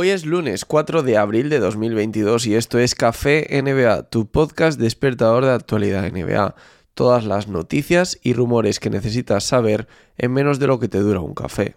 Hoy es lunes 4 de abril de 2022 y esto es Café NBA, tu podcast despertador de actualidad NBA. Todas las noticias y rumores que necesitas saber en menos de lo que te dura un café.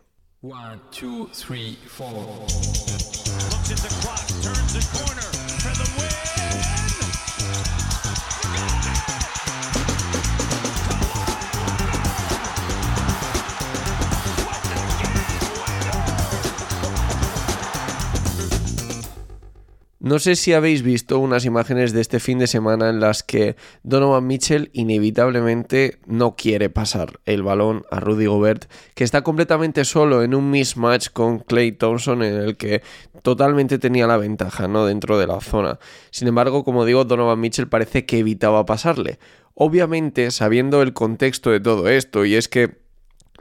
No sé si habéis visto unas imágenes de este fin de semana en las que Donovan Mitchell inevitablemente no quiere pasar el balón a Rudy Gobert, que está completamente solo en un mismatch con Clay Thompson en el que totalmente tenía la ventaja, ¿no? Dentro de la zona. Sin embargo, como digo, Donovan Mitchell parece que evitaba pasarle. Obviamente, sabiendo el contexto de todo esto, y es que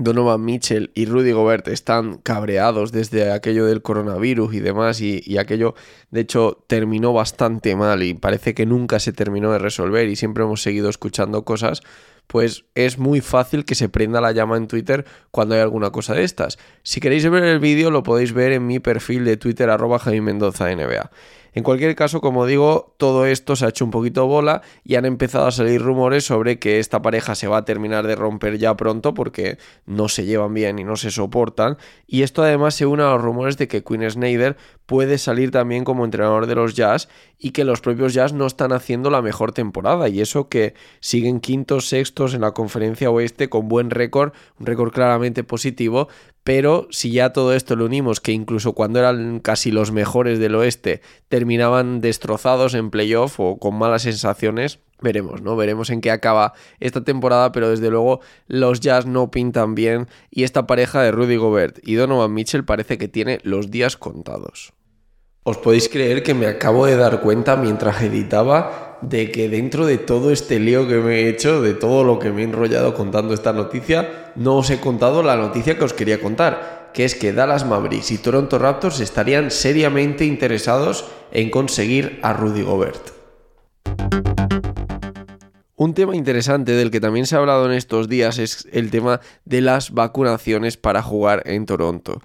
Donovan Mitchell y Rudy Gobert están cabreados desde aquello del coronavirus y demás y, aquello de hecho terminó bastante mal y parece que nunca se terminó de resolver y siempre hemos seguido escuchando cosas pues es muy fácil que se prenda la llama en Twitter cuando hay alguna cosa de estas. Si queréis ver el vídeo lo podéis ver en mi perfil de Twitter arroba Jaime Mendoza NBA. En cualquier caso, como digo, todo esto se ha hecho un poquito bola y han empezado a salir rumores sobre que esta pareja se va a terminar de romper ya pronto porque no se llevan bien y no se soportan. Y esto además se une a los rumores de que Queen Snyder puede salir también como entrenador de los Jazz y que los propios Jazz no están haciendo la mejor temporada. Y eso que siguen quintos, sextos en la conferencia oeste con buen récord, un récord claramente positivo, pero si ya todo esto lo unimos, que incluso cuando eran casi los mejores del oeste terminaban destrozados en playoff o con malas sensaciones, veremos, ¿no? Veremos en qué acaba esta temporada, pero desde luego los Jazz no pintan bien y esta pareja de Rudy Gobert y Donovan Mitchell parece que tiene los días contados. Os podéis creer que me acabo de dar cuenta mientras editaba de que dentro de todo este lío que me he hecho, de todo lo que me he enrollado contando esta noticia, no os he contado la noticia que os quería contar, que es que Dallas Mavericks y Toronto Raptors estarían seriamente interesados en conseguir a Rudy Gobert. Un tema interesante del que también se ha hablado en estos días es el tema de las vacunaciones para jugar en Toronto.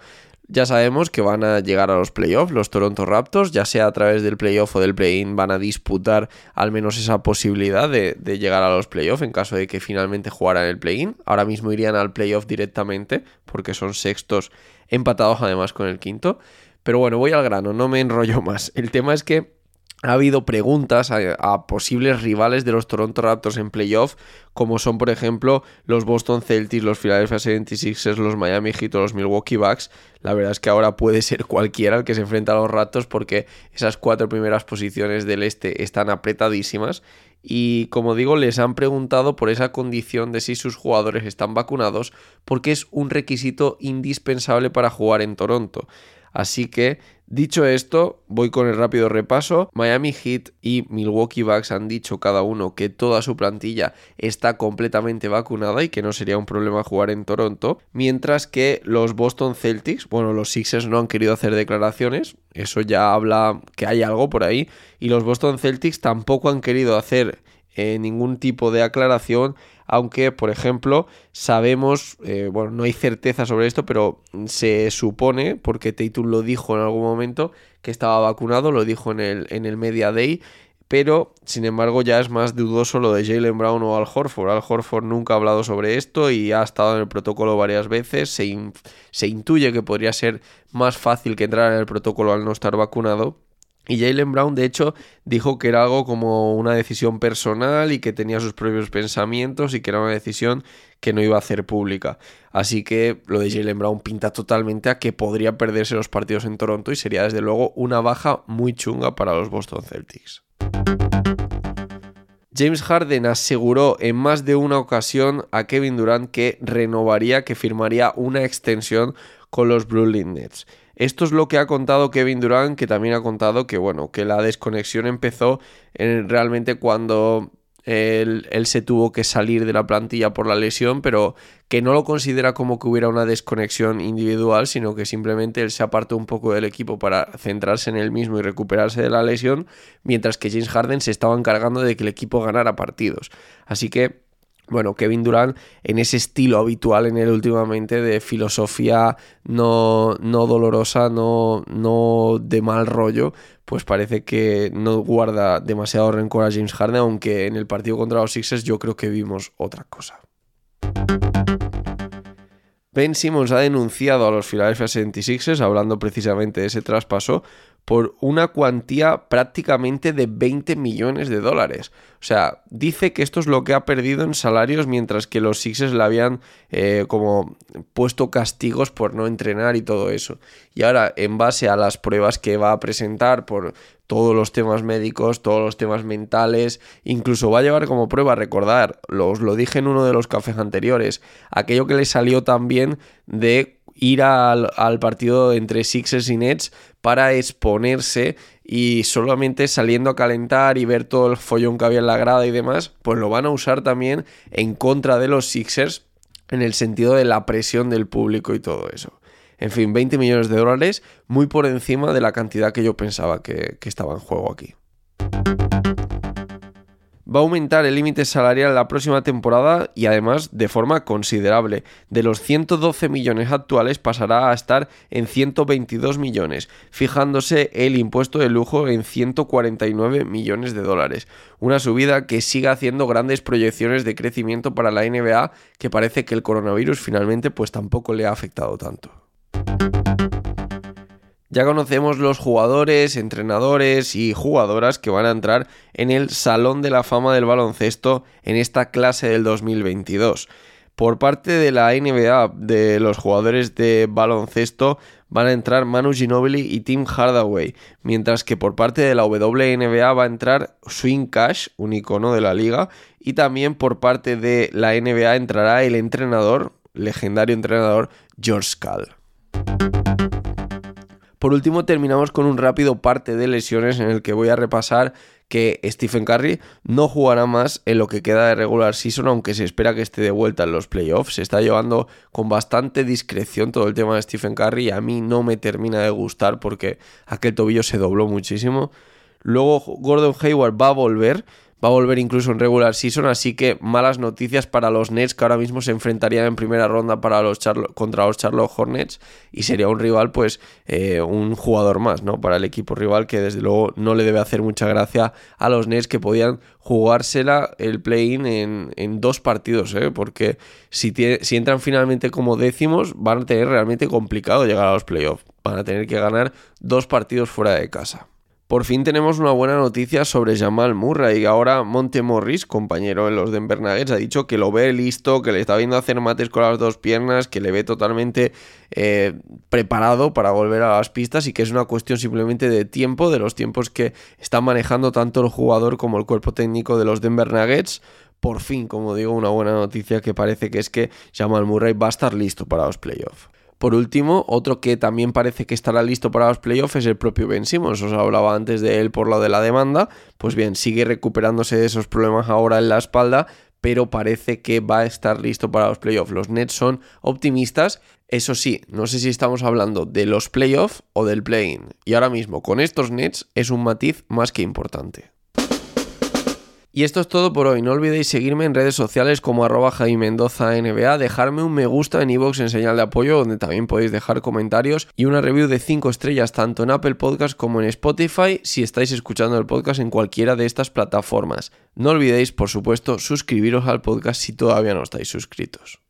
Ya sabemos que van a llegar a los playoffs los Toronto Raptors, ya sea a través del playoff o del play-in, van a disputar al menos esa posibilidad de, llegar a los playoffs en caso de que finalmente jugaran el play-in. Ahora mismo irían al playoff directamente porque son sextos empatados además con el quinto. Pero bueno, voy al grano, no me enrollo más. El tema es que ha habido preguntas a, posibles rivales de los Toronto Raptors en playoff, como son por ejemplo los Boston Celtics, los Philadelphia 76ers, los Miami Heat o los Milwaukee Bucks. La verdad es que ahora puede ser cualquiera el que se enfrenta a los Raptors porque esas cuatro primeras posiciones del este están apretadísimas y como digo les han preguntado por esa condición de si sus jugadores están vacunados porque es un requisito indispensable para jugar en Toronto. Así que, dicho esto, voy con el rápido repaso. Miami Heat y Milwaukee Bucks han dicho cada uno que toda su plantilla está completamente vacunada y que no sería un problema jugar en Toronto. Mientras que los Boston Celtics, bueno, los Sixers no han querido hacer declaraciones. Eso ya habla que hay algo por ahí. Y los Boston Celtics tampoco han querido hacer eh, ningún tipo de aclaración aunque por ejemplo sabemos, eh, bueno, no hay certeza sobre esto, pero se supone, porque Tatum lo dijo en algún momento, que estaba vacunado, lo dijo en el, en el Media Day, pero sin embargo ya es más dudoso lo de Jalen Brown o Al Horford. Al Horford nunca ha hablado sobre esto y ha estado en el protocolo varias veces, se, se intuye que podría ser más fácil que entrar en el protocolo al no estar vacunado y Jalen Brown, de hecho, dijo que era algo como una decisión personal y que tenía sus propios pensamientos y que era una decisión que no iba a hacer pública. Así que lo de Jalen Brown pinta totalmente a que podría perderse los partidos en Toronto y sería desde luego una baja muy chunga para los Boston Celtics. James Harden aseguró en más de una ocasión a Kevin Durant que renovaría, que firmaría una extensión con los Brooklyn Nets. Esto es lo que ha contado Kevin Durant, que también ha contado que, bueno, que la desconexión empezó en, realmente cuando él, se tuvo que salir de la plantilla por la lesión, pero que no lo considera como que hubiera una desconexión individual, sino que simplemente él se apartó un poco del equipo para centrarse en él mismo y recuperarse de la lesión, mientras que James Harden se estaba encargando de que el equipo ganara partidos. Así que bueno, Kevin Durant en ese estilo habitual en él últimamente de filosofía no, no dolorosa, no, no de mal rollo, pues parece que no guarda demasiado rencor a James Harden, aunque en el partido contra los Sixers yo creo que vimos otra cosa. Ben Simmons ha denunciado a los Philadelphia 76ers, hablando precisamente de ese traspaso, por una cuantía prácticamente de 20 millones de dólares. O sea, dice que esto es lo que ha perdido en salarios mientras que los Sixers le habían eh, como puesto castigos por no entrenar y todo eso. Y ahora, en base a las pruebas que va a presentar por todos los temas médicos, todos los temas mentales, incluso va a llevar como prueba, recordar, os lo dije en uno de los cafés anteriores, aquello que le salió también de ir al, al, partido entre Sixers y Nets para exponerse y solamente saliendo a calentar y ver todo el follón que había en la grada y demás, pues lo van a usar también en contra de los Sixers en el sentido de la presión del público y todo eso. En fin, 20 millones de dólares, muy por encima de la cantidad que yo pensaba que, que estaba en juego aquí va a aumentar el límite salarial la próxima temporada y además de forma considerable. De los 112 millones actuales pasará a estar en 122 millones, fijándose el impuesto de lujo en 149 millones de dólares. Una subida que sigue haciendo grandes proyecciones de crecimiento para la NBA que parece que el coronavirus finalmente pues tampoco le ha afectado tanto. Ya conocemos los jugadores, entrenadores y jugadoras que van a entrar en el Salón de la Fama del Baloncesto en esta clase del 2022. Por parte de la NBA, de los jugadores de baloncesto, van a entrar Manu Ginobili y Tim Hardaway, mientras que por parte de la WNBA va a entrar Swing Cash, un icono de la liga, y también por parte de la NBA entrará el entrenador, legendario entrenador, George Call. Por último, terminamos con un rápido parte de lesiones en el que voy a repasar que Stephen Curry no jugará más en lo que queda de regular season, aunque se espera que esté de vuelta en los playoffs. Se está llevando con bastante discreción todo el tema de Stephen Curry y a mí no me termina de gustar porque aquel tobillo se dobló muchísimo. Luego Gordon Hayward va a volver, va a volver incluso en regular season, así que malas noticias para los Nets que ahora mismo se enfrentarían en primera ronda para los contra los Charlotte Hornets y sería un rival, pues eh, un jugador más, ¿no? Para el equipo rival que desde luego no le debe hacer mucha gracia a los Nets que podían jugársela el play-in en, dos partidos, ¿eh? Porque si, si entran finalmente como décimos van a tener realmente complicado llegar a los playoffs, van a tener que ganar dos partidos fuera de casa. Por fin tenemos una buena noticia sobre Jamal Murray. Ahora Monte Morris, compañero en los Denver Nuggets, ha dicho que lo ve listo, que le está viendo hacer mates con las dos piernas, que le ve totalmente eh, preparado para volver a las pistas y que es una cuestión simplemente de tiempo, de los tiempos que está manejando tanto el jugador como el cuerpo técnico de los Denver Nuggets. Por fin, como digo, una buena noticia que parece que es que Jamal Murray va a estar listo para los playoffs. Por último, otro que también parece que estará listo para los playoffs es el propio Ben Simmons. Os hablaba antes de él por lo de la demanda. Pues bien, sigue recuperándose de esos problemas ahora en la espalda, pero parece que va a estar listo para los playoffs. Los Nets son optimistas. Eso sí, no sé si estamos hablando de los playoffs o del play-in. Y ahora mismo, con estos Nets, es un matiz más que importante. Y esto es todo por hoy. No olvidéis seguirme en redes sociales como arroba Mendoza NBA, dejarme un me gusta en iVoox en señal de apoyo, donde también podéis dejar comentarios y una review de 5 estrellas tanto en Apple Podcast como en Spotify si estáis escuchando el podcast en cualquiera de estas plataformas. No olvidéis, por supuesto, suscribiros al podcast si todavía no estáis suscritos.